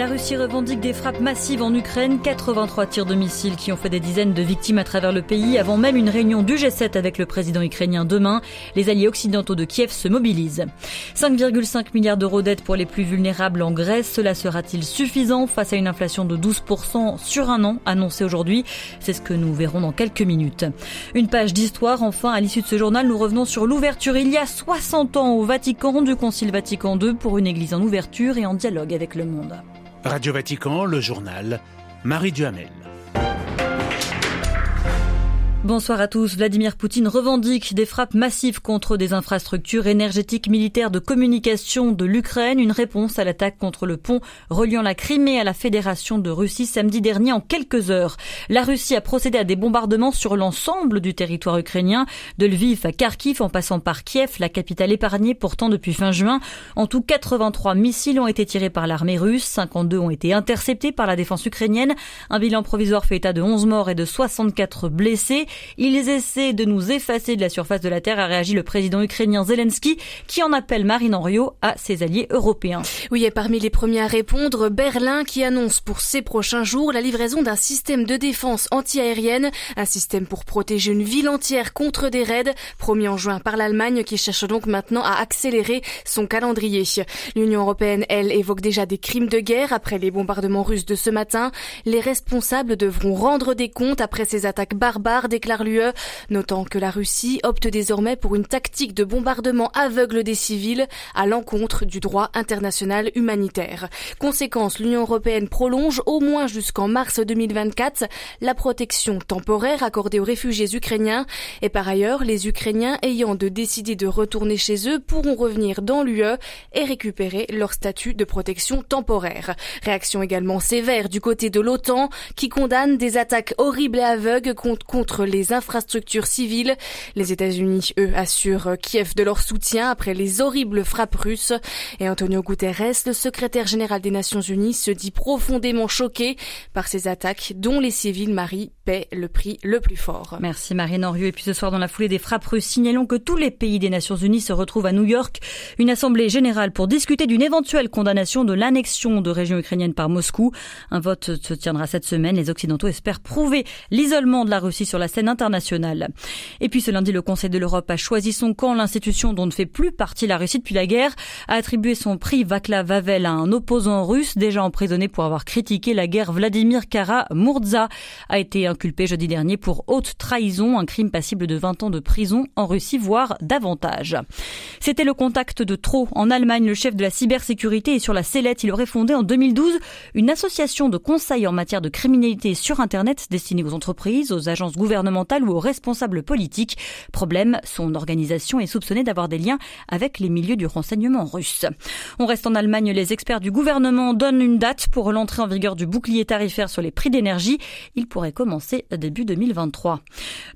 La Russie revendique des frappes massives en Ukraine, 83 tirs de missiles qui ont fait des dizaines de victimes à travers le pays, avant même une réunion du G7 avec le président ukrainien demain. Les alliés occidentaux de Kiev se mobilisent. 5,5 milliards d'euros d'aide pour les plus vulnérables en Grèce, cela sera-t-il suffisant face à une inflation de 12% sur un an annoncée aujourd'hui? C'est ce que nous verrons dans quelques minutes. Une page d'histoire, enfin, à l'issue de ce journal, nous revenons sur l'ouverture il y a 60 ans au Vatican du Concile Vatican II pour une église en ouverture et en dialogue avec le monde. Radio Vatican, le journal, Marie Duhamel. Bonsoir à tous. Vladimir Poutine revendique des frappes massives contre des infrastructures énergétiques militaires de communication de l'Ukraine, une réponse à l'attaque contre le pont reliant la Crimée à la Fédération de Russie samedi dernier en quelques heures. La Russie a procédé à des bombardements sur l'ensemble du territoire ukrainien, de Lviv à Kharkiv en passant par Kiev, la capitale épargnée pourtant depuis fin juin. En tout, 83 missiles ont été tirés par l'armée russe, 52 ont été interceptés par la défense ukrainienne. Un bilan provisoire fait état de 11 morts et de 64 blessés. Ils essaient de nous effacer de la surface de la Terre, a réagi le président ukrainien Zelensky, qui en appelle Marine Henriot à ses alliés européens. Oui, et parmi les premiers à répondre, Berlin qui annonce pour ces prochains jours la livraison d'un système de défense antiaérienne, un système pour protéger une ville entière contre des raids, promis en juin par l'Allemagne qui cherche donc maintenant à accélérer son calendrier. L'Union européenne, elle, évoque déjà des crimes de guerre après les bombardements russes de ce matin. Les responsables devront rendre des comptes après ces attaques barbares déclare l'UE, notant que la Russie opte désormais pour une tactique de bombardement aveugle des civils à l'encontre du droit international humanitaire. Conséquence, l'Union européenne prolonge au moins jusqu'en mars 2024 la protection temporaire accordée aux réfugiés ukrainiens et par ailleurs, les Ukrainiens ayant de décider de retourner chez eux pourront revenir dans l'UE et récupérer leur statut de protection temporaire. Réaction également sévère du côté de l'OTAN qui condamne des attaques horribles et aveugles contre les infrastructures civiles. Les États-Unis, eux, assurent Kiev de leur soutien après les horribles frappes russes. Et Antonio Guterres, le secrétaire général des Nations Unies, se dit profondément choqué par ces attaques dont les civils, Marie, paient le prix le plus fort. Merci Marine Henriot. Et puis ce soir, dans la foulée des frappes russes, signalons que tous les pays des Nations Unies se retrouvent à New York. Une assemblée générale pour discuter d'une éventuelle condamnation de l'annexion de régions ukrainiennes par Moscou. Un vote se tiendra cette semaine. Les Occidentaux espèrent prouver l'isolement de la Russie sur la scène internationale. Et puis ce lundi, le Conseil de l'Europe a choisi son camp. L'institution dont ne fait plus partie la Russie depuis la guerre a attribué son prix Vaclav Havel à un opposant russe déjà emprisonné pour avoir critiqué la guerre. Vladimir Kara-Murza a été inculpé jeudi dernier pour haute trahison, un crime passible de 20 ans de prison en Russie, voire davantage. C'était le contact de trop. En Allemagne, le chef de la cybersécurité est sur la sellette. Il aurait fondé en 2012 une association de conseil en matière de criminalité sur Internet destinée aux entreprises, aux agences gouvernementales ou aux responsables politiques. Problème, son organisation est soupçonnée d'avoir des liens avec les milieux du renseignement russe. On reste en Allemagne. Les experts du gouvernement donnent une date pour l'entrée en vigueur du bouclier tarifaire sur les prix d'énergie. Il pourrait commencer début 2023.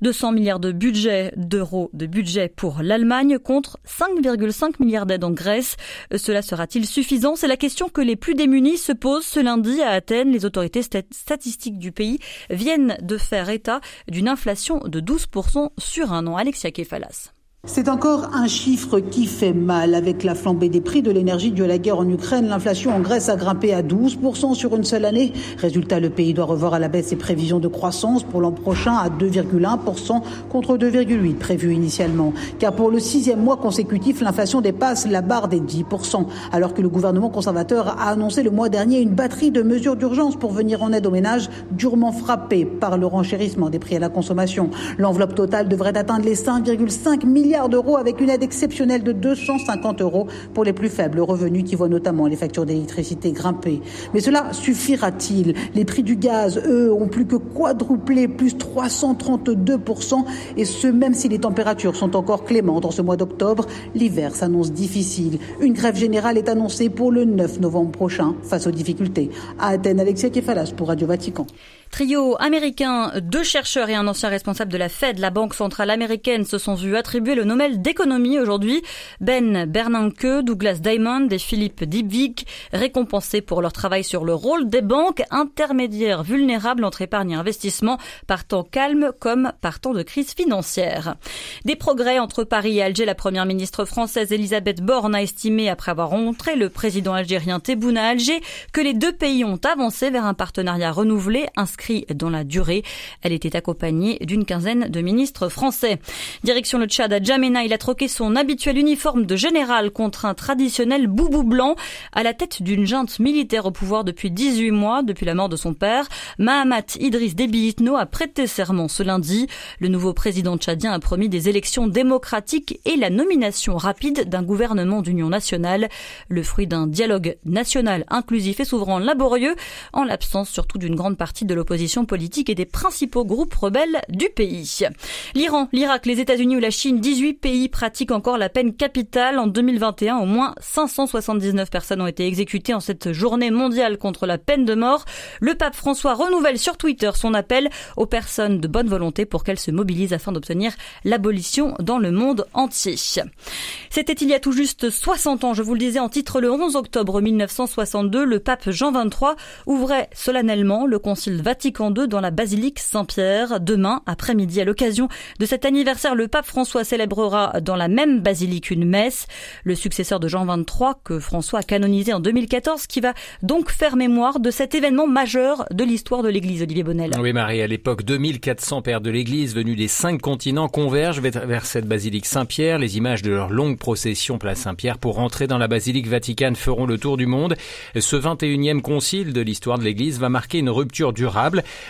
200 milliards de budget d'euros de budget pour l'Allemagne contre 5,5 milliards d'aides en Grèce. Cela sera-t-il suffisant? C'est la question que les plus démunis se posent ce lundi à Athènes. Les autorités statistiques du pays viennent de faire état d'une inflation de 12% sur un an. Alexia Kefalas. C'est encore un chiffre qui fait mal. Avec la flambée des prix de l'énergie due à la guerre en Ukraine, l'inflation en Grèce a grimpé à 12% sur une seule année. Résultat, le pays doit revoir à la baisse ses prévisions de croissance pour l'an prochain à 2,1% contre 2,8% prévu initialement. Car pour le sixième mois consécutif, l'inflation dépasse la barre des 10%, alors que le gouvernement conservateur a annoncé le mois dernier une batterie de mesures d'urgence pour venir en aide aux ménages durement frappés par le renchérissement des prix à la consommation. L'enveloppe totale devrait atteindre les 5,5 milliards d'euros avec une aide exceptionnelle de 250 euros pour les plus faibles revenus qui voient notamment les factures d'électricité grimper. Mais cela suffira-t-il? Les prix du gaz, eux, ont plus que quadruplé, plus 332%, et ce même si les températures sont encore clémentes en ce mois d'octobre. L'hiver s'annonce difficile. Une grève générale est annoncée pour le 9 novembre prochain face aux difficultés. À Athènes, Alexia Kefalas pour Radio Vatican. Trio américain, deux chercheurs et un ancien responsable de la Fed, la Banque centrale américaine, se sont vus attribuer le Nobel d'économie aujourd'hui. Ben Bernanke, Douglas Diamond et Philippe Dybvig, récompensés pour leur travail sur le rôle des banques intermédiaires vulnérables entre épargne et investissement, par temps calme comme par temps de crise financière. Des progrès entre Paris et Alger. La première ministre française Elisabeth Borne a estimé, après avoir rencontré le président algérien Tebboune à Alger, que les deux pays ont avancé vers un partenariat renouvelé inscrit dans la durée. Elle était accompagnée d'une quinzaine de ministres français. Direction le Tchad à Djamena, il a troqué son habituel uniforme de général contre un traditionnel boubou blanc à la tête d'une junte militaire au pouvoir depuis 18 mois, depuis la mort de son père. Mahamat Idriss Déby Itno a prêté serment ce lundi. Le nouveau président tchadien a promis des élections démocratiques et la nomination rapide d'un gouvernement d'union nationale, le fruit d'un dialogue national inclusif et souverain laborieux, en l'absence surtout d'une grande partie de l'opposition politique et des principaux groupes rebelles du pays. L'Iran, l'Irak, les États-Unis ou la Chine, 18 pays pratiquent encore la peine capitale. En 2021, au moins 579 personnes ont été exécutées en cette journée mondiale contre la peine de mort. Le pape François renouvelle sur Twitter son appel aux personnes de bonne volonté pour qu'elles se mobilisent afin d'obtenir l'abolition dans le monde entier. C'était il y a tout juste 60 ans, je vous le disais en titre, le 11 octobre 1962, le pape Jean XXIII ouvrait solennellement le concile Vatican Vatican II dans la basilique Saint-Pierre. Demain, après-midi, à l'occasion de cet anniversaire, le pape François célébrera dans la même basilique une messe. Le successeur de Jean XXIII, que François a canonisé en 2014, qui va donc faire mémoire de cet événement majeur de l'histoire de l'Église, Olivier Bonnel. Oui, Marie, à l'époque, 2400 pères de l'Église venus des cinq continents convergent vers cette basilique Saint-Pierre. Les images de leur longue procession place Saint-Pierre pour rentrer dans la basilique Vaticane feront le tour du monde. Ce 21e concile de l'histoire de l'Église va marquer une rupture durable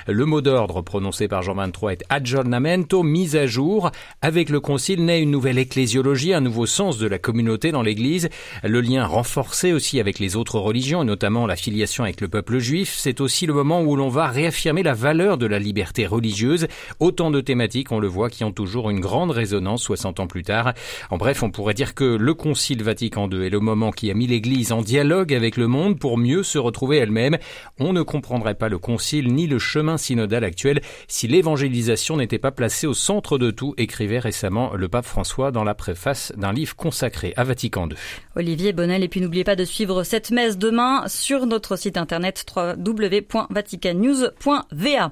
le mot d'ordre prononcé par Jean XXIII est aggiornamento, mise à jour. Avec le concile naît une nouvelle ecclésiologie, un nouveau sens de la communauté dans l'Église, le lien renforcé aussi avec les autres religions, et notamment la filiation avec le peuple juif. C'est aussi le moment où l'on va réaffirmer la valeur de la liberté religieuse. Autant de thématiques, on le voit, qui ont toujours une grande résonance 60 ans plus tard. En bref, on pourrait dire que le Concile Vatican II est le moment qui a mis l'Église en dialogue avec le monde pour mieux se retrouver elle-même. On ne comprendrait pas le Concile ni le chemin synodal actuel si l'évangélisation n'était pas placée au centre de tout, écrivait récemment le pape François dans la préface d'un livre consacré à Vatican II. Olivier Bonnel, et puis n'oubliez pas de suivre cette messe demain sur notre site internet www.vaticannews.va.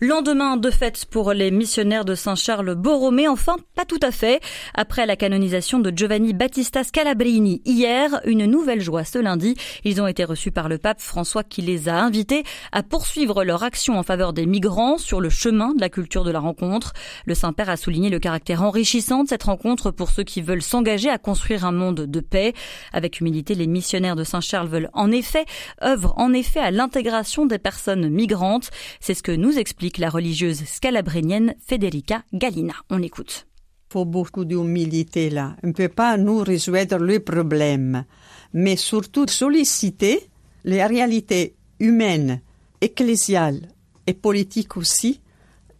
Lendemain de fête pour les missionnaires de Saint-Charles Borromée, enfin pas tout à fait. Après la canonisation de Giovanni Battista Scalabrini hier, une nouvelle joie ce lundi. Ils ont été reçus par le pape François qui les a invités à poursuivre leur action en faveur des migrants sur le chemin de la culture de la rencontre. Le Saint-Père a souligné le caractère enrichissant de cette rencontre pour ceux qui veulent s'engager à construire un monde de paix. Avec humilité, les missionnaires de Saint-Charles veulent en effet œuvrent en effet à l'intégration des personnes migrantes. C'est ce que nous explique la religieuse scalabrinienne Federica Galina. On écoute. Il faut beaucoup d'humilité là. On ne peut pas nous résoudre le problème, mais surtout solliciter les réalités humaines ecclésiale et politique aussi,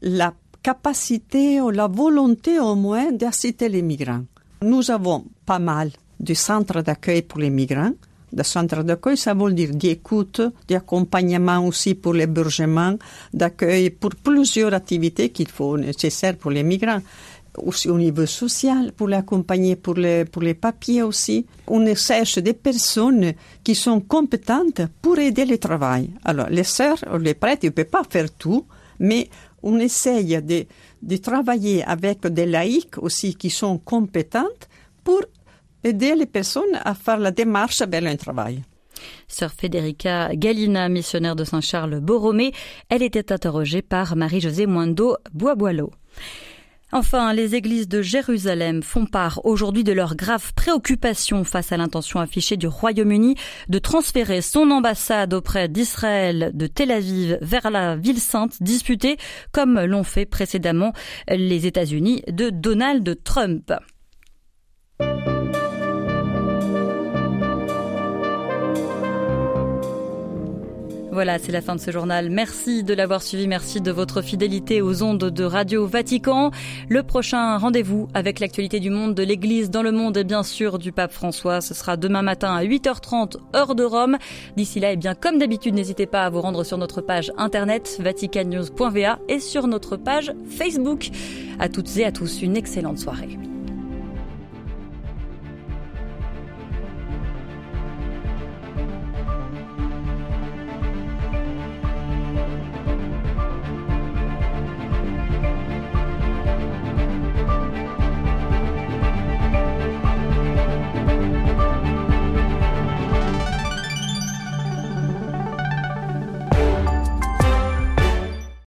la capacité ou la volonté au moins d'assister les migrants. Nous avons pas mal de centres d'accueil pour les migrants. De centres d'accueil, ça veut dire d'écoute, d'accompagnement aussi pour l'hébergement, d'accueil pour plusieurs activités qu'il faut nécessaires pour les migrants aussi au niveau social, pour l'accompagner pour les, pour les papiers aussi. On cherche des personnes qui sont compétentes pour aider le travail. Alors, les sœurs, les prêtres, ils ne peuvent pas faire tout, mais on essaye de, de travailler avec des laïcs aussi qui sont compétentes pour aider les personnes à faire la démarche vers le travail. Sœur Federica Galina, missionnaire de Saint-Charles Borromée, elle était interrogée par Marie-Josée Moindo Boisboileau. Enfin, les églises de Jérusalem font part aujourd'hui de leur grave préoccupation face à l'intention affichée du Royaume-Uni de transférer son ambassade auprès d'Israël de Tel Aviv vers la ville sainte disputée comme l'ont fait précédemment les États-Unis de Donald Trump. Voilà, c'est la fin de ce journal. Merci de l'avoir suivi. Merci de votre fidélité aux ondes de Radio Vatican. Le prochain rendez-vous avec l'actualité du monde de l'Église dans le monde et bien sûr du pape François. Ce sera demain matin à 8h30 heure de Rome. D'ici là, et eh bien, comme d'habitude, n'hésitez pas à vous rendre sur notre page internet vaticannews.va et sur notre page Facebook. À toutes et à tous, une excellente soirée.